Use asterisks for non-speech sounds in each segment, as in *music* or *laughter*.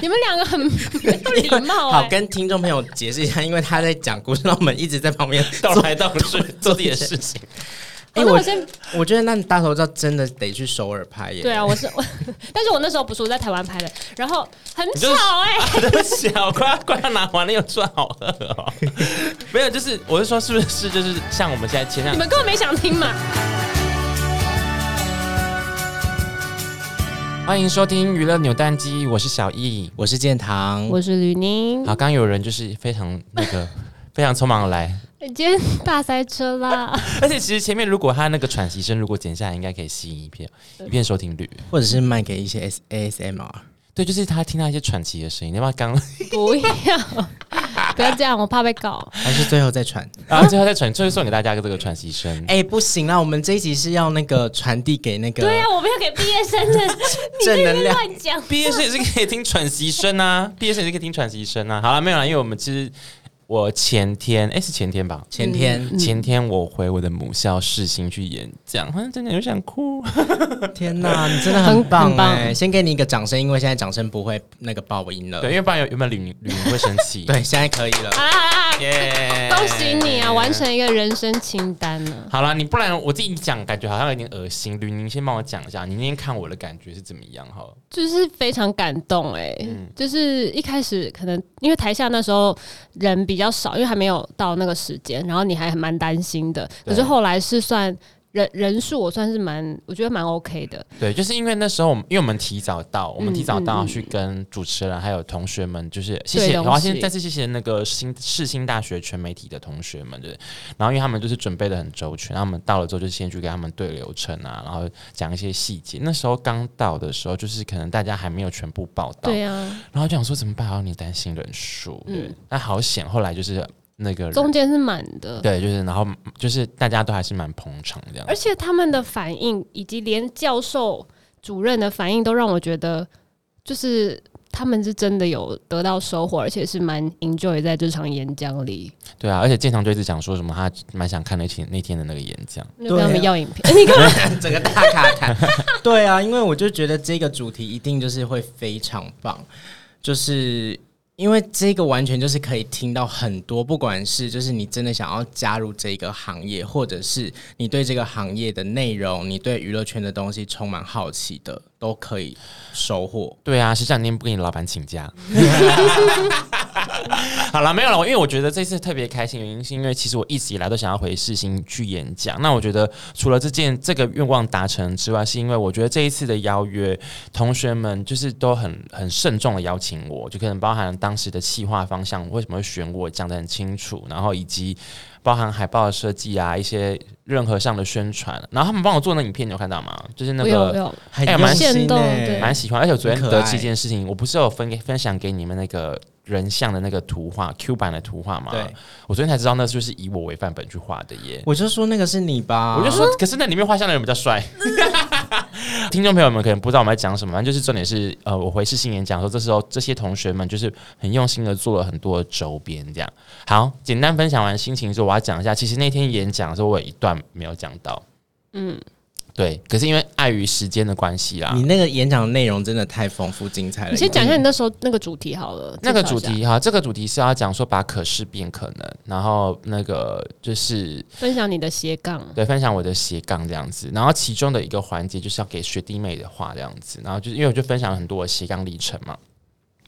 你们两个很没有礼貌、欸。好，跟听众朋友解释一下，因为他在讲故事，让我们一直在旁边倒来倒去做自己的事情。哎、欸，我先，我觉得那大头照真的得去首尔拍耶。对啊，我是我，但是我那时候不是我在台湾拍的，然后很巧哎、欸，对不起啊，我快要快要拿完了，又算好了哦。没有，就是我是说，是不是就是像我们现在前两，你们根本没想听嘛。欢迎收听娱乐扭蛋机，我是小易，我是建堂，我是吕宁。好，刚刚有人就是非常那个 *laughs* 非常匆忙的来。今天大塞车啦！而且其实前面如果他那个喘息声如果剪下来，应该可以吸引一片一片收听率，或者是卖给一些 S ASMR。对，就是他听到一些喘息的声音。你要不要刚 *laughs* 不要不要这样，我怕被告。*laughs* 还是最后再传，然后最后再传，最后送给大家一个这个喘息声。哎、欸，不行啦，我们这一集是要那个传递给那个。对呀、啊，我们要给毕业生的正能量。乱讲，毕业生也是可以听喘息声啊，毕业生也是可以听喘息声啊。好了，没有了，因为我们其实。我前天哎、欸，是前天吧？前天前天我回我的母校世新去演讲，好像真的有想哭。*laughs* 天哪，你真的很棒哎！先给你一个掌声，因为现在掌声不会那个爆音了。对，因为不然有有没有吕吕宁会生气？*laughs* 对，现在可以了。耶！恭喜你啊，完成一个人生清单了。好了，你不然我自己讲，感觉好像有点恶心。吕宁先帮我讲一下，你那天看我的感觉是怎么样？哈，就是非常感动哎、嗯，就是一开始可能因为台下那时候人比。比较少，因为还没有到那个时间，然后你还蛮担心的。可是后来是算人人数，我算是蛮，我觉得蛮 OK 的。对，就是因为那时候我们，因为我们提早到，我们提早到去跟主持人还有同学们，就是谢谢，然后先再次谢谢那个新世新大学全媒体的同学们，对。然后因为他们就是准备的很周全，然后我们到了之后就先去给他们对流程啊，然后讲一些细节。那时候刚到的时候，就是可能大家还没有全部报到，对啊。然后就想说怎么办？然后你担心人数，对，那好险。后来就是。那个中间是满的，对，就是然后就是大家都还是蛮捧场这样，而且他们的反应以及连教授主任的反应都让我觉得，就是他们是真的有得到收获，而且是蛮 enjoy 在这场演讲里。对啊，而且建棠就一直讲说什么，他蛮想看那天那天的那个演讲，就跟他们要影片，你 *laughs* 看整个大卡看。对啊，因为我就觉得这个主题一定就是会非常棒，就是。因为这个完全就是可以听到很多，不管是就是你真的想要加入这个行业，或者是你对这个行业的内容，你对娱乐圈的东西充满好奇的，都可以收获。对啊，是这两天不跟你老板请假？*laughs* 好了，没有了。因为我觉得这次特别开心，原因是因为其实我一直以来都想要回世新去演讲。那我觉得除了这件这个愿望达成之外，是因为我觉得这一次的邀约，同学们就是都很很慎重的邀请我，就可能包含当时的企划方向，为什么会选我，讲得很清楚，然后以及包含海报的设计啊，一些任何上的宣传，然后他们帮我做那影片，你有看到吗？就是那个还蛮心动，蛮喜欢。而且我昨天得知一件事情，我不是有分给分享给你们那个。人像的那个图画，Q 版的图画嘛？对，我昨天才知道那就是以我为范本去画的耶。我就说那个是你吧，我就说，可是那里面画像的人比较帅。*laughs* 听众朋友们可能不知道我们在讲什么，反正就是重点是，呃，我回世新演讲说，这时候这些同学们就是很用心的做了很多周边，这样。好，简单分享完心情之后，我要讲一下，其实那天演讲的时候，我有一段没有讲到，嗯。对，可是因为碍于时间的关系啦，你那个演讲的内容真的太丰富精彩了。你先讲一下你那时候那个主题好了。那个主题哈，这个主题是要讲说把可视变可能，然后那个就是分享你的斜杠，对，分享我的斜杠这样子。然后其中的一个环节就是要给学弟妹的话这样子，然后就是因为我就分享了很多的斜杠历程嘛。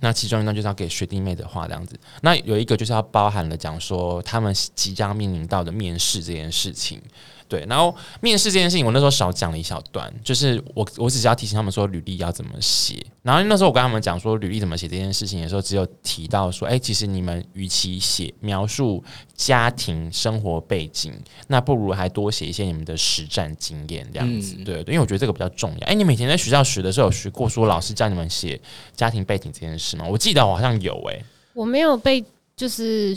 那其中一段就是要给学弟妹的话这样子。那有一个就是要包含了讲说他们即将面临到的面试这件事情。对，然后面试这件事情，我那时候少讲了一小段，就是我我只是要提醒他们说履历要怎么写。然后那时候我跟他们讲说履历怎么写这件事情的时候，只有提到说，哎，其实你们与其写描述家庭生活背景，那不如还多写一些你们的实战经验这样子。对对，因为我觉得这个比较重要。哎，你每天在学校学的时候有学过说老师教你们写家庭背景这件事吗？我记得我好像有哎，我没有被就是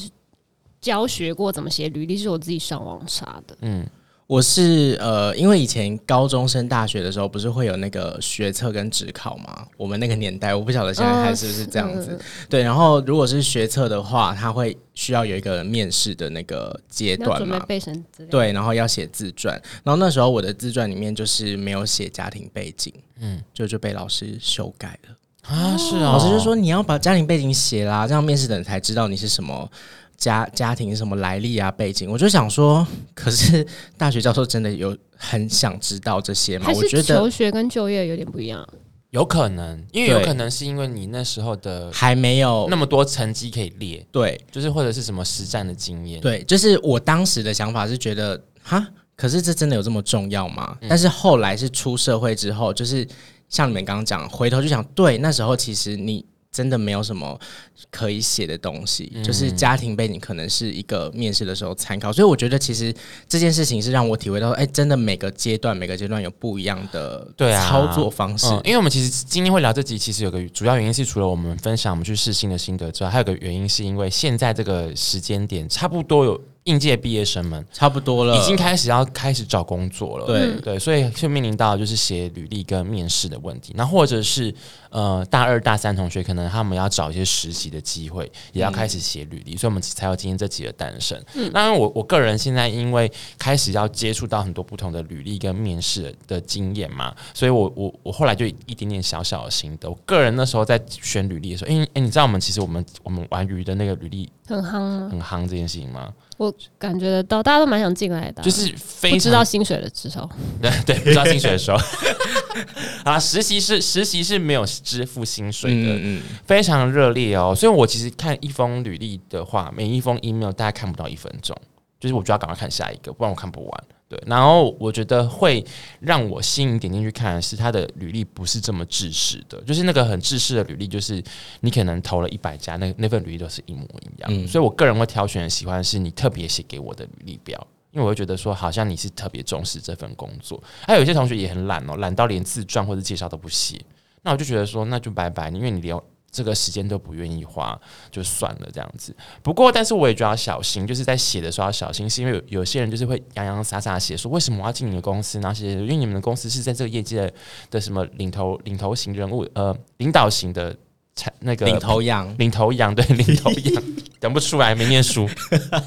教学过怎么写履历，是我自己上网查的。嗯。我是呃，因为以前高中升大学的时候，不是会有那个学测跟职考吗？我们那个年代，我不晓得现在还是不是这样子。哦、对，然后如果是学测的话，他会需要有一个面试的那个阶段嘛，对，然后要写自传。然后那时候我的自传里面就是没有写家庭背景，嗯，就就被老师修改了。啊，是啊，老师就说你要把家庭背景写啦，这样面试的人才知道你是什么家家庭什么来历啊背景。我就想说，*laughs* 可是大学教授真的有很想知道这些吗？我觉得求学跟就业有点不一样。有可能，因为有可能是因为你那时候的还没有那么多成绩可以列，对，就是或者是什么实战的经验，对，就是我当时的想法是觉得，哈，可是这真的有这么重要吗？嗯、但是后来是出社会之后，就是像你们刚刚讲，回头就想，对，那时候其实你。真的没有什么可以写的东西，嗯、就是家庭背景可能是一个面试的时候参考，所以我觉得其实这件事情是让我体会到，哎、欸，真的每个阶段每个阶段有不一样的对操作方式、啊嗯。因为我们其实今天会聊这集，其实有个主要原因是，除了我们分享我们去试新的心得之外，还有个原因是因为现在这个时间点差不多有。应届毕业生们差不多了，已经开始要开始找工作了。对对，所以就面临到就是写履历跟面试的问题。那或者是呃大二大三同学，可能他们要找一些实习的机会，也要开始写履历，嗯、所以我们才有今天这集的诞生。嗯，当然我我个人现在因为开始要接触到很多不同的履历跟面试的经验嘛，所以我我我后来就一点点小小的心得。我个人那时候在选履历的时候，因为哎，你知道我们其实我们我们玩鱼的那个履历很夯很夯这件事情吗？我感觉得到，大家都蛮想进来的，就是非常不知道薪水的时候，对 *laughs* 对，不知道薪水的时候，*laughs* 啊，实习是实习是没有支付薪水的，嗯嗯，非常热烈哦。所以我其实看一封履历的话，每一封 email 大概看不到一分钟，就是我就要赶快看下一个，不然我看不完。对，然后我觉得会让我吸引点进去看的是他的履历不是这么制式的，就是那个很制式的履历，就是你可能投了一百家，那那份履历都是一模一样。嗯，所以我个人会挑选喜欢的是你特别写给我的履历表，因为我会觉得说好像你是特别重视这份工作。还有一些同学也很懒哦，懒到连自传或者介绍都不写，那我就觉得说那就拜拜，因为你连。这个时间都不愿意花，就算了这样子。不过，但是我也觉得要小心，就是在写的时候要小心，是因为有有些人就是会洋洋洒洒写说为什么我要进你的公司，然后写因为你们的公司是在这个业界的，的什么领头领头型人物，呃，领导型的产那个领头羊，领头羊对领头羊 *laughs* 讲不出来，没念书，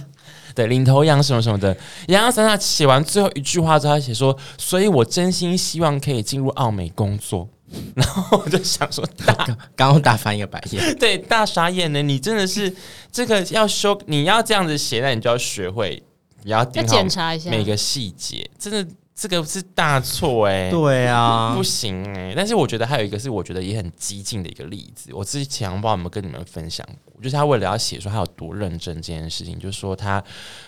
*laughs* 对领头羊什么什么的，洋洋洒洒写完最后一句话之后，他写说，所以我真心希望可以进入奥美工作。*laughs* 然后我就想说大，*laughs* 大刚刚大翻一个白眼，*laughs* 对，大傻眼呢。你真的是这个要修，你要这样子写，那你就要学会，你要检查一下每个细节，真的。这个是大错哎、欸，对啊，不行哎、欸。但是我觉得还有一个是我觉得也很激进的一个例子，我之前不知道有没有跟你们分享过，就是他为了要写说他有多认真这件事情，就是说他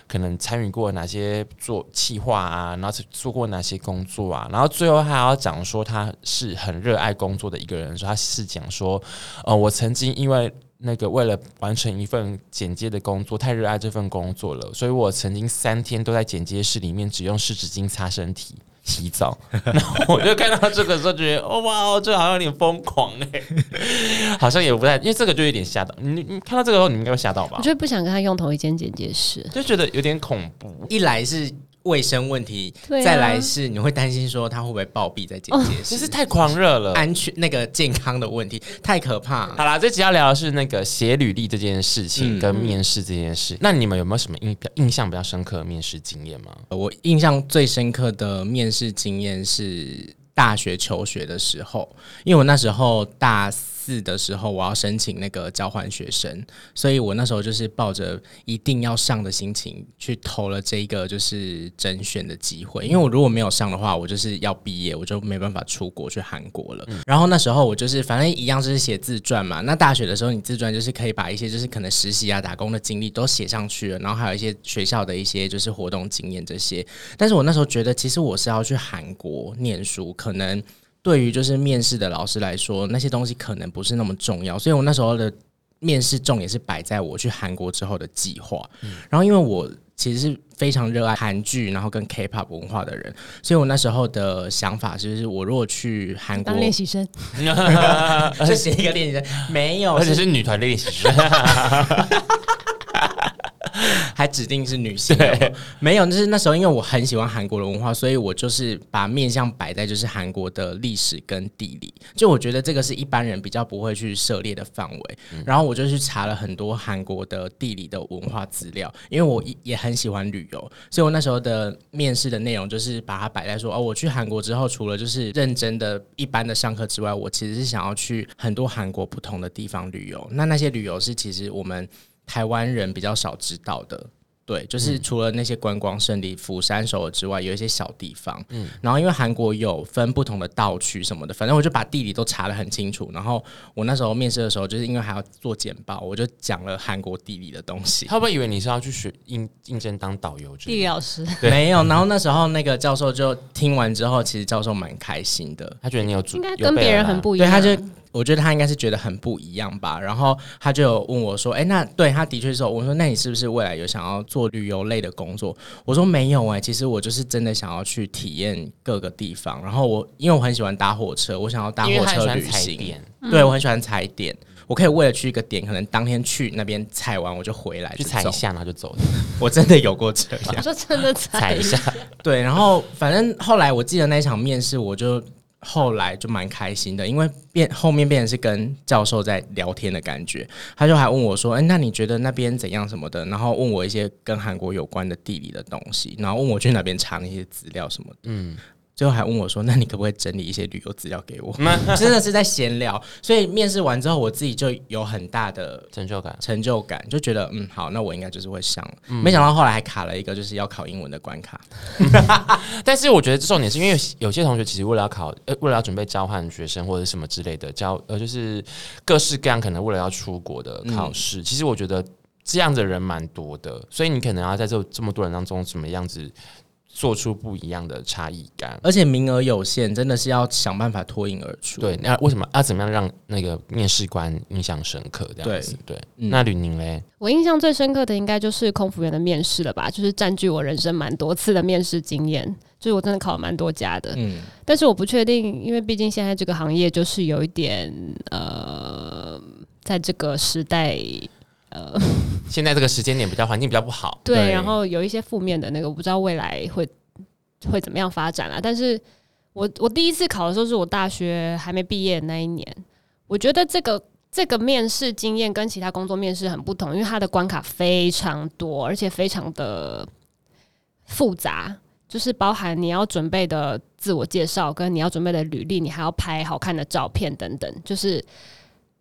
可能参与过哪些做企划啊，然后做过哪些工作啊，然后最后还要讲说他是很热爱工作的一个人，说他是讲说，呃，我曾经因为。那个为了完成一份剪接的工作，太热爱这份工作了，所以我曾经三天都在剪接室里面只用湿纸巾擦身体洗澡。*laughs* 然后我就看到这个时候，觉得哦哇，这好像有点疯狂哎，*laughs* 好像也不太，因为这个就有点吓到你。你看到这个时候，你应该会吓到吧？我就不想跟他用同一间剪接室，就觉得有点恐怖。一来是。卫生问题，再来是你会担心说他会不会暴毙在剪接室，其实太狂热了，安全那个健康的问题太可怕。好啦，这集要聊的是那个写履历这件事情跟面试这件事。嗯、那你们有没有什么印印象比较深刻的面试经验吗？我印象最深刻的面试经验是大学求学的时候，因为我那时候大四。四的时候，我要申请那个交换学生，所以我那时候就是抱着一定要上的心情去投了这一个就是甄选的机会。因为我如果没有上的话，我就是要毕业，我就没办法出国去韩国了。嗯、然后那时候我就是反正一样就是写自传嘛。那大学的时候，你自传就是可以把一些就是可能实习啊、打工的经历都写上去了，然后还有一些学校的一些就是活动经验这些。但是我那时候觉得，其实我是要去韩国念书，可能。对于就是面试的老师来说，那些东西可能不是那么重要，所以我那时候的面试重点是摆在我去韩国之后的计划。嗯、然后因为我其实是非常热爱韩剧，然后跟 K-pop 文化的人，所以我那时候的想法就是，我如果去韩国当练习生，*laughs* 就写一个练习生，没有，而且是女团练习生。*laughs* *laughs* 还指定是女性。*laughs* 没有，就是那时候因为我很喜欢韩国的文化，所以我就是把面向摆在就是韩国的历史跟地理。就我觉得这个是一般人比较不会去涉猎的范围。然后我就去查了很多韩国的地理的文化资料，因为我也很喜欢旅游，所以我那时候的面试的内容就是把它摆在说哦，我去韩国之后，除了就是认真的一般的上课之外，我其实是想要去很多韩国不同的地方旅游。那那些旅游是其实我们台湾人比较少知道的。对，就是除了那些观光胜地，釜山、首尔之外，有一些小地方。嗯，然后因为韩国有分不同的道区什么的，反正我就把地理都查得很清楚。然后我那时候面试的时候，就是因为还要做简报，我就讲了韩国地理的东西。他会不会以为你是要去学应应征当导游？地理老师对没有。然后那时候那个教授就听完之后，其实教授蛮开心的，他觉得你有主，应该跟别人很不一样。对，他就。我觉得他应该是觉得很不一样吧，然后他就有问我说：“哎，那对他的确是。”我说：“那你是不是未来有想要做旅游类的工作？”我说：“没有哎，其实我就是真的想要去体验各个地方。然后我因为我很喜欢搭火车，我想要搭火车旅行。对，我很喜欢踩点，我可以为了去一个点，可能当天去那边踩完我就回来，去踩一下然后就走了。我真的有过这 *laughs* 样，我说真的 *laughs* 踩一下。对，然后反正后来我记得那场面试，我就。后来就蛮开心的，因为变后面变成是跟教授在聊天的感觉，他就还问我说：“哎，那你觉得那边怎样什么的？”然后问我一些跟韩国有关的地理的东西，然后问我去哪边查那些资料什么的。嗯。最后还问我说：“那你可不可以整理一些旅游资料给我？” *laughs* 真的是在闲聊，所以面试完之后，我自己就有很大的成就感，成就感就觉得嗯好，那我应该就是会上。嗯、没想到后来还卡了一个就是要考英文的关卡。*laughs* 但是我觉得重点是因为有些同学其实为了要考，呃，为了要准备交换学生或者什么之类的交，呃，就是各式各样可能为了要出国的考试。嗯、其实我觉得这样的人蛮多的，所以你可能要在这这么多人当中怎么样子。做出不一样的差异感，而且名额有限，真的是要想办法脱颖而出。对，那为什么要、啊、怎么样让那个面试官印象深刻？这样子，对。那吕宁嘞？我印象最深刻的应该就是空服员的面试了吧，就是占据我人生蛮多次的面试经验，就是我真的考了蛮多家的。嗯，但是我不确定，因为毕竟现在这个行业就是有一点呃，在这个时代。呃，*laughs* 现在这个时间点比较环境比较不好，*laughs* 对，对，然后有一些负面的那个，我不知道未来会会怎么样发展啊。但是我我第一次考的时候是我大学还没毕业的那一年，我觉得这个这个面试经验跟其他工作面试很不同，因为它的关卡非常多，而且非常的复杂，就是包含你要准备的自我介绍，跟你要准备的履历，你还要拍好看的照片等等，就是。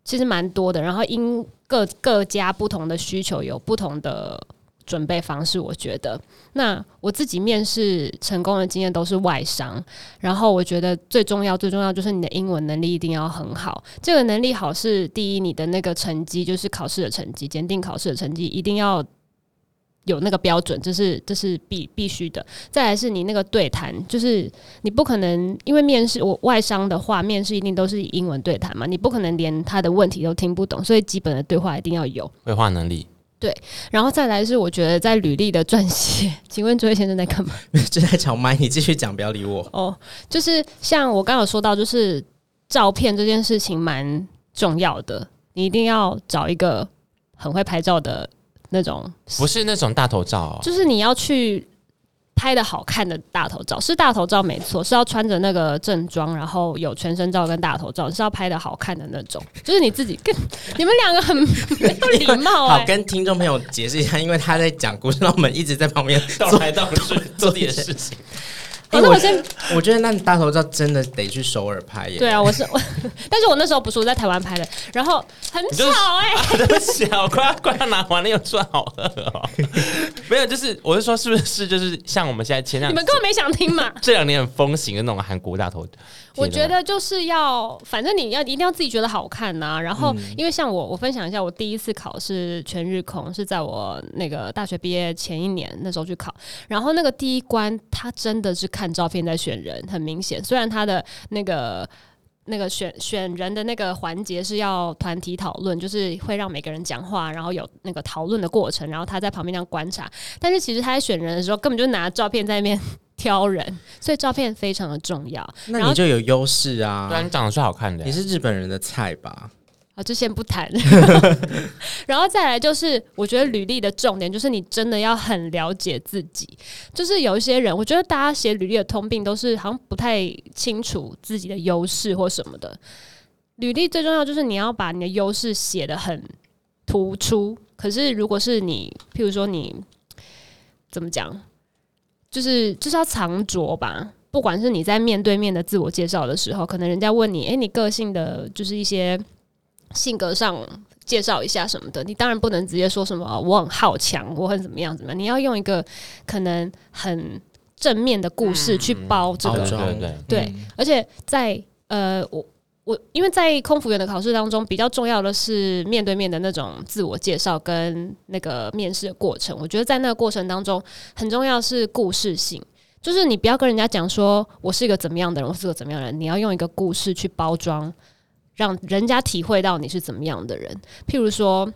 其实蛮多的，然后因各各家不同的需求有不同的准备方式。我觉得，那我自己面试成功的经验都是外商，然后我觉得最重要最重要就是你的英文能力一定要很好。这个能力好是第一，你的那个成绩就是考试的成绩，检定考试的成绩一定要。有那个标准，这是这是必必须的。再来是你那个对谈，就是你不可能因为面试我外商的话，面试一定都是以英文对谈嘛，你不可能连他的问题都听不懂，所以基本的对话一定要有。对话能力。对，然后再来是我觉得在履历的撰写，*laughs* 请问这位先生在干嘛？*laughs* 正在抢麦，你继续讲，不要理我。哦，就是像我刚刚有说到，就是照片这件事情蛮重要的，你一定要找一个很会拍照的。那种不是那种大头照，哦，就是你要去拍的好看的大头照，是大头照没错，是要穿着那个正装，然后有全身照跟大头照，是要拍的好看的那种，就是你自己跟 *laughs* 你们两个很没有礼貌，欸。好，跟听众朋友解释一下，因为他在讲故事，让我们一直在旁边倒来倒去做自己的事情。欸、那我先，我觉得那大头照真的得去首尔拍耶。对啊，我是我，*laughs* 但是我那时候不是我在台湾拍的，然后很巧哎、欸，*laughs* 对不起啊，快要快要拿完了又转好饿哦。*laughs* 没有，就是我是说，是不是就是像我们现在前两，你们根本没想听嘛？这两年很风行的那种韩国大头。我觉得就是要，反正你要一定要自己觉得好看呐、啊。然后，因为像我，我分享一下，我第一次考试全日空是在我那个大学毕业前一年那时候去考。然后那个第一关，他真的是看照片在选人，很明显。虽然他的那个那个选选人的那个环节是要团体讨论，就是会让每个人讲话，然后有那个讨论的过程，然后他在旁边这样观察。但是其实他在选人的时候，根本就拿照片在那边。挑人，所以照片非常的重要。那你就有优势啊！对啊，你长得是好看的，你是日本人的菜吧？啊，就先不谈。*laughs* 然后再来就是，我觉得履历的重点就是你真的要很了解自己。就是有一些人，我觉得大家写履历的通病都是好像不太清楚自己的优势或什么的。履历最重要就是你要把你的优势写得很突出。可是如果是你，譬如说你怎么讲，就是就是要藏拙吧。不管是你在面对面的自我介绍的时候，可能人家问你，诶，你个性的就是一些。性格上介绍一下什么的，你当然不能直接说什么我很好强，我很怎么样怎么样。你要用一个可能很正面的故事去包这个，嗯、对对对，对。而且在呃，我我因为在空服员的考试当中，比较重要的是面对面的那种自我介绍跟那个面试的过程。我觉得在那个过程当中，很重要是故事性，就是你不要跟人家讲说我是一个怎么样的人，我是个怎么样的人，你要用一个故事去包装。让人家体会到你是怎么样的人，譬如说，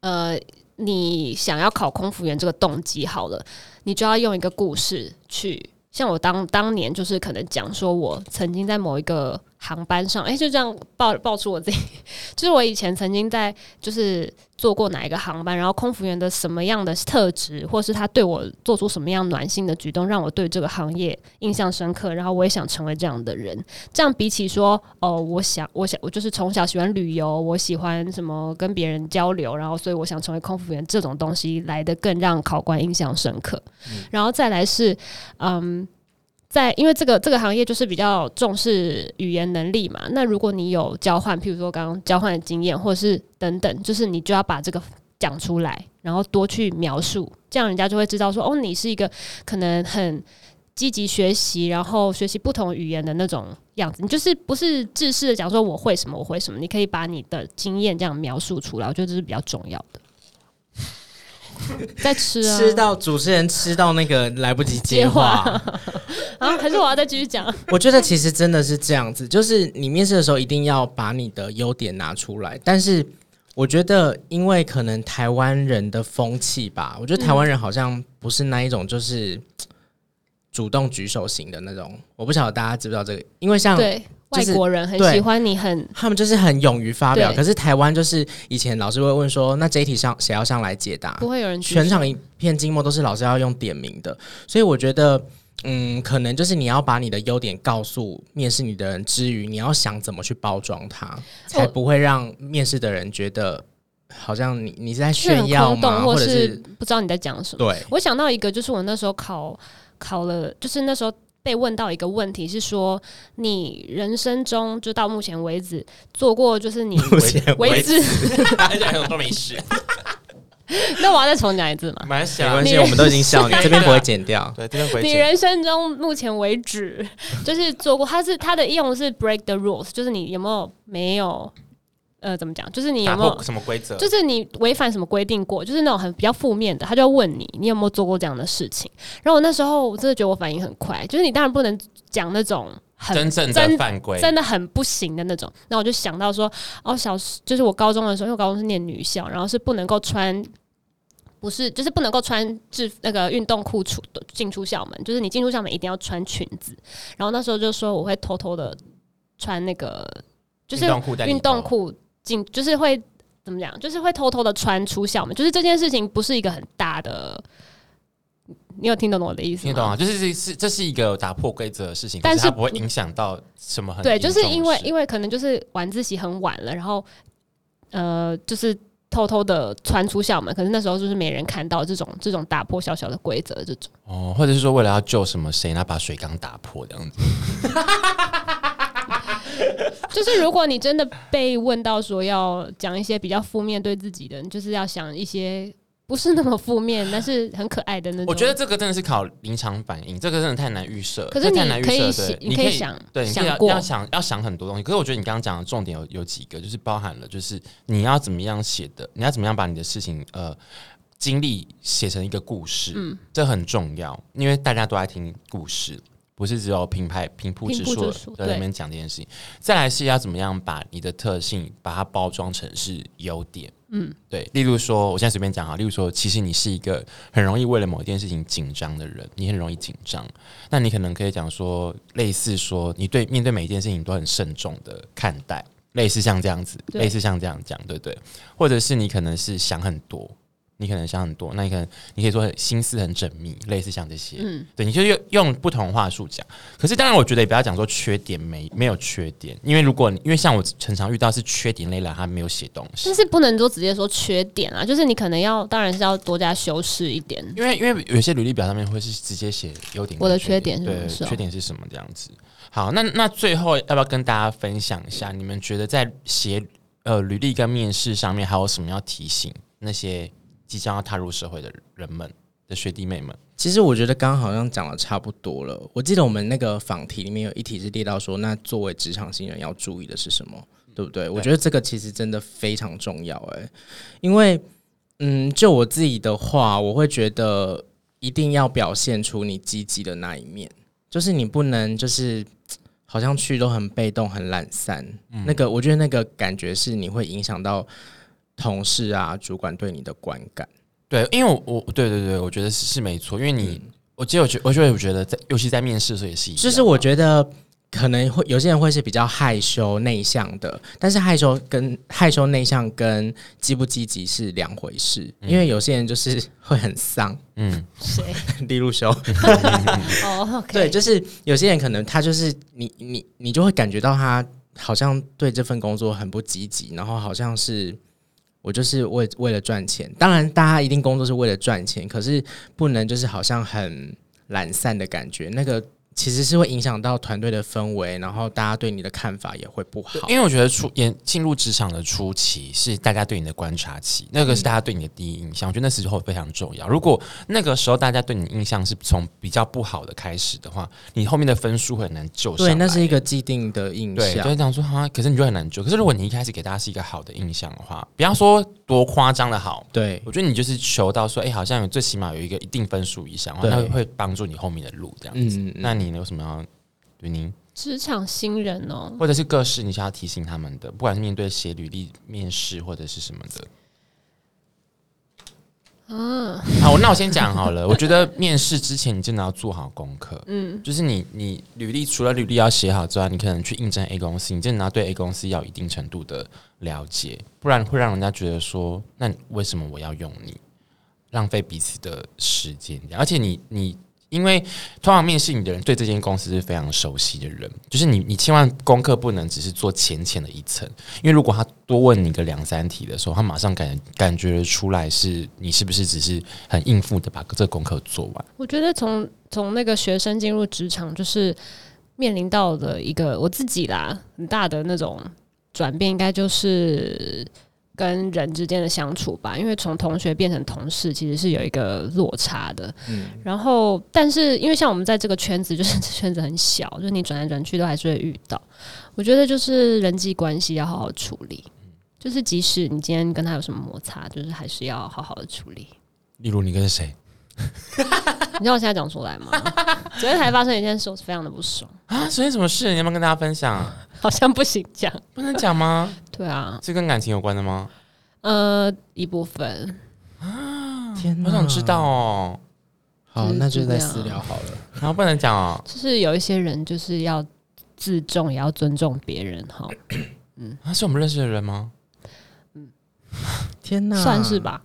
呃，你想要考空服员这个动机好了，你就要用一个故事去，像我当当年就是可能讲说我曾经在某一个。航班上，哎、欸，就这样爆爆出我自己，*laughs* 就是我以前曾经在就是坐过哪一个航班，然后空服员的什么样的特质，或是他对我做出什么样暖心的举动，让我对这个行业印象深刻，然后我也想成为这样的人。这样比起说，哦，我想，我想，我就是从小喜欢旅游，我喜欢什么跟别人交流，然后所以我想成为空服员，这种东西来的更让考官印象深刻。嗯、然后再来是，嗯。在，因为这个这个行业就是比较重视语言能力嘛。那如果你有交换，譬如说刚刚交换的经验，或者是等等，就是你就要把这个讲出来，然后多去描述，这样人家就会知道说，哦，你是一个可能很积极学习，然后学习不同语言的那种样子。你就是不是自私的讲说我会什么，我会什么，你可以把你的经验这样描述出来，我觉得这是比较重要的。*laughs* 在吃啊，吃到主持人吃到那个来不及接话，接话 *laughs* 啊，还是我要再继续讲？*laughs* 我觉得其实真的是这样子，就是你面试的时候一定要把你的优点拿出来。但是我觉得，因为可能台湾人的风气吧，我觉得台湾人好像不是那一种就是主动举手型的那种。我不晓得大家知不知道这个，因为像对。外国人很喜欢你很，很他们就是很勇于发表。可是台湾就是以前老师会问说，那这一题上谁要上来解答？不会有人，全场一片静默，都是老师要用点名的。所以我觉得，嗯，可能就是你要把你的优点告诉面试你的人之余，你要想怎么去包装它，才不会让面试的人觉得好像你你是在炫耀吗？或者是不知道你在讲什么？对，我想到一个，就是我那时候考考了，就是那时候。被问到一个问题是说，你人生中就到目前为止做过就是你 *laughs* 为止，大家都没事。*laughs* 那我要再重讲一次嘛？没关系，我们都已经笑你，这边不会剪掉。对，这边不会剪。你人生中目前为止就是做过，它是它的应用是 break the rules，就是你有没有没有。呃，怎么讲？就是你有没有什么规则？就是你违反什么规定过？就是那种很比较负面的，他就要问你，你有没有做过这样的事情？然后我那时候我真的觉得我反应很快，就是你当然不能讲那种很真正的犯规，真的很不行的那种。那我就想到说，哦，小就是我高中的时候，因为我高中是念女校，然后是不能够穿，不是就是不能够穿制那个运动裤出进出校门，就是你进出校门一定要穿裙子。然后那时候就说我会偷偷的穿那个就是运动裤。进就是会怎么讲？就是会偷偷的穿出校门。就是这件事情不是一个很大的，你有听懂我的意思吗？听懂啊？就是这是这是一个打破规则的事情，但是它不会影响到什么很对，就是因为因为可能就是晚自习很晚了，然后呃，就是偷偷的穿出校门，可是那时候就是没人看到这种这种打破小小的规则这种哦，或者是说为了要救什么谁，那把水缸打破这样子。*laughs* *laughs* 就是如果你真的被问到说要讲一些比较负面对自己的，就是要想一些不是那么负面，但是很可爱的那种。我觉得这个真的是考临场反应，这个真的太难预设。可是你可以想，你可以想，对，你可以要要想要想很多东西。可是我觉得你刚刚讲的重点有有几个，就是包含了就是你要怎么样写的，你要怎么样把你的事情呃经历写成一个故事，嗯，这很重要，因为大家都爱听故事。不是只有品牌平铺直述在那边讲这件事情，再来是要怎么样把你的特性把它包装成是优点，嗯，对。例如说，我现在随便讲啊，例如说，其实你是一个很容易为了某一件事情紧张的人，你很容易紧张，那你可能可以讲说，类似说，你对面对每一件事情都很慎重的看待，类似像这样子，类似像这样讲，对不对，或者是你可能是想很多。你可能想很多，那你可能你可以说心思很缜密，类似像这些，嗯，对，你就用用不同话术讲。可是当然，我觉得也不要讲说缺点没没有缺点，因为如果因为像我常常遇到是缺点类了，他没有写东西，但是不能说直接说缺点啊，就是你可能要，当然是要多加修饰一点，因为因为有些履历表上面会是直接写优点，我的缺点。是什么，缺点是什么这样子。好，那那最后要不要跟大家分享一下，你们觉得在写呃履历跟面试上面还有什么要提醒那些？即将要踏入社会的人们的学弟妹们，其实我觉得刚刚好像讲的差不多了。我记得我们那个访题里面有一题是列到说，那作为职场新人要注意的是什么，对不对？对，我觉得这个其实真的非常重要，欸，诶，因为，嗯，就我自己的话，我会觉得一定要表现出你积极的那一面，就是你不能就是好像去都很被动、很懒散，嗯，那个我觉得那个感觉是你会影响到。同事啊，主管对你的观感，对，因为我我对对对，我觉得是是没错，因为你，嗯、我其实我觉我觉得我觉得在，尤其在面试的时候也是一样，就是我觉得可能会有些人会是比较害羞内向的，但是害羞跟害羞内向跟积不积极是两回事，嗯、因为有些人就是会很丧，嗯，*laughs* 谁？李路修，哦，*laughs* 对，就是有些人可能他就是你你你就会感觉到他好像对这份工作很不积极，然后好像是。我就是为为了赚钱，当然大家一定工作是为了赚钱，可是不能就是好像很懒散的感觉，那个。其实是会影响到团队的氛围，然后大家对你的看法也会不好。因为我觉得初演进入职场的初期是大家对你的观察期，那个是大家对你的第一印象。我觉得那时候非常重要。如果那个时候大家对你印象是从比较不好的开始的话，你后面的分数会很难救。对，那是一个既定的印象。对，就是这样说哈，可是你就很难救。可是如果你一开始给大家是一个好的印象的话，不要说多夸张的好，对我觉得你就是求到说，哎，好像有最起码有一个一定分数以上，那会帮助你后面的路这样子。嗯，那你。你有什么要对您职场新人哦，或者是各式你想要提醒他们的，不管是面对写履历、面试或者是什么的啊？好，那我先讲好了。我觉得面试之前你真的要做好功课，嗯，就是你你履历除了履历要写好之外，你可能去应征 A 公司，你真的要对 A 公司要一定程度的了解，不然会让人家觉得说，那为什么我要用你？浪费彼此的时间，而且你你。因为通常面试你的人对这间公司是非常熟悉的人，就是你，你千万功课不能只是做浅浅的一层，因为如果他多问你个两三题的时候，他马上感感觉出来是你是不是只是很应付的把这功课做完。我觉得从从那个学生进入职场，就是面临到的一个我自己啦很大的那种转变，应该就是。跟人之间的相处吧，因为从同学变成同事，其实是有一个落差的。嗯，然后，但是因为像我们在这个圈子，*laughs* 就是这圈子很小，就是你转来转去都还是会遇到。我觉得就是人际关系要好好处理，就是即使你今天跟他有什么摩擦，就是还是要好好的处理。例如你跟谁？*laughs* 你知道我现在讲出来吗？*laughs* 昨天才发生一件事，我是非常的不爽啊！昨天什么事？你要不要跟大家分享？好像不行讲，不能讲吗？对啊，是跟感情有关的吗？呃，一部分啊。天哪，我想知道哦。好，那就再私聊好了。然后不能讲哦。就是有一些人就是要自重，也要尊重别人哈。嗯，他是我们认识的人吗？嗯，天哪，算是吧。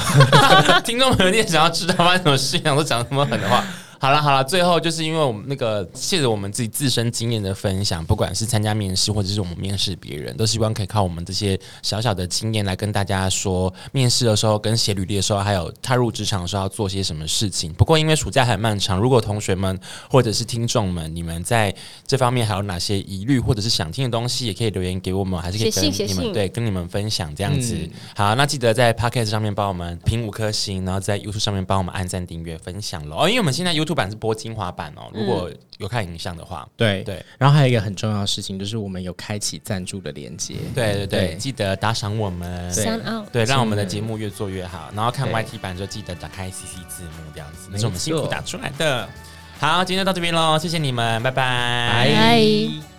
*laughs* 听众朋友，你也想要知道发生什么事情，都讲那么狠的话。好了好了，最后就是因为我们那个借着我们自己自身经验的分享，不管是参加面试或者是我们面试别人，都希望可以靠我们这些小小的经验来跟大家说，面试的时候、跟写履历的时候，还有踏入职场的时候要做些什么事情。不过因为暑假还漫长，如果同学们或者是听众们，你们在这方面还有哪些疑虑或者是想听的东西，也可以留言给我们，还是可以跟你们对跟你们分享这样子。嗯、好，那记得在 Podcast 上面帮我们评五颗星，然后在 YouTube 上面帮我们按赞、订阅、分享喽。哦，因为我们现在 YouTube 版是播精华版哦，如果有看影像的话，对。对。然后还有一个很重要的事情，就是我们有开启赞助的连接，对对对，记得打赏我们，对，让我们的节目越做越好。然后看 YT 版就记得打开 CC 字幕这样子，那是我们辛苦打出来的。好，今天就到这边喽，谢谢你们，拜。拜。